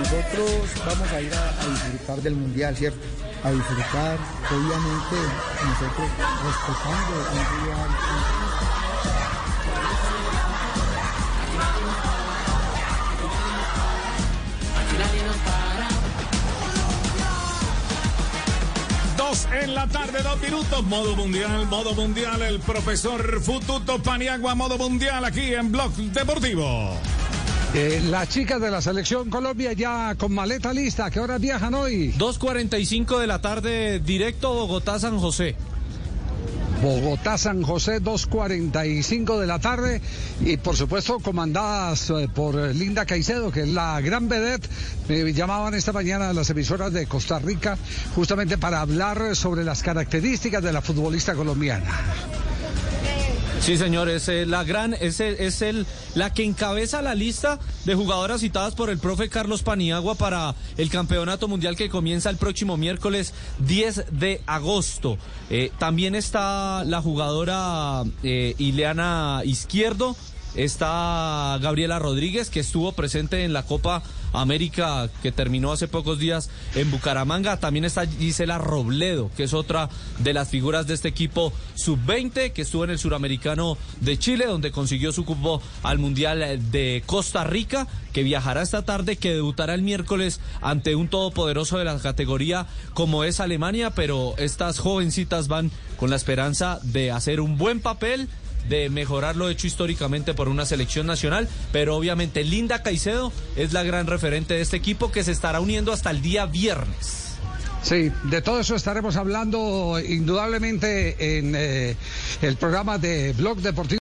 nosotros vamos a ir a, disfrutar del Mundial, ¿cierto? A disfrutar, obviamente, nosotros respetando el Mundial. en la tarde, dos minutos. Modo mundial, modo mundial. El profesor Fututo Paniagua, modo mundial aquí en Blog Deportivo. Eh, las chicas de la selección Colombia ya con maleta lista. ¿Qué horas viajan hoy? 2.45 de la tarde, directo Bogotá-San José. Bogotá, San José, 2.45 de la tarde. Y por supuesto, comandadas eh, por Linda Caicedo, que es la gran vedette. Me llamaban esta mañana a las emisoras de Costa Rica justamente para hablar sobre las características de la futbolista colombiana. Sí, señor, es eh, la gran, es, es el, la que encabeza la lista de jugadoras citadas por el profe Carlos Paniagua para el campeonato mundial que comienza el próximo miércoles 10 de agosto. Eh, también está la jugadora eh, Ileana Izquierdo, está Gabriela Rodríguez, que estuvo presente en la Copa América que terminó hace pocos días en Bucaramanga. También está Gisela Robledo, que es otra de las figuras de este equipo sub-20 que estuvo en el suramericano de Chile, donde consiguió su cupo al Mundial de Costa Rica, que viajará esta tarde, que debutará el miércoles ante un todopoderoso de la categoría como es Alemania, pero estas jovencitas van con la esperanza de hacer un buen papel de mejorar lo hecho históricamente por una selección nacional, pero obviamente Linda Caicedo es la gran referente de este equipo que se estará uniendo hasta el día viernes. Sí, de todo eso estaremos hablando indudablemente en eh, el programa de Blog Deportivo.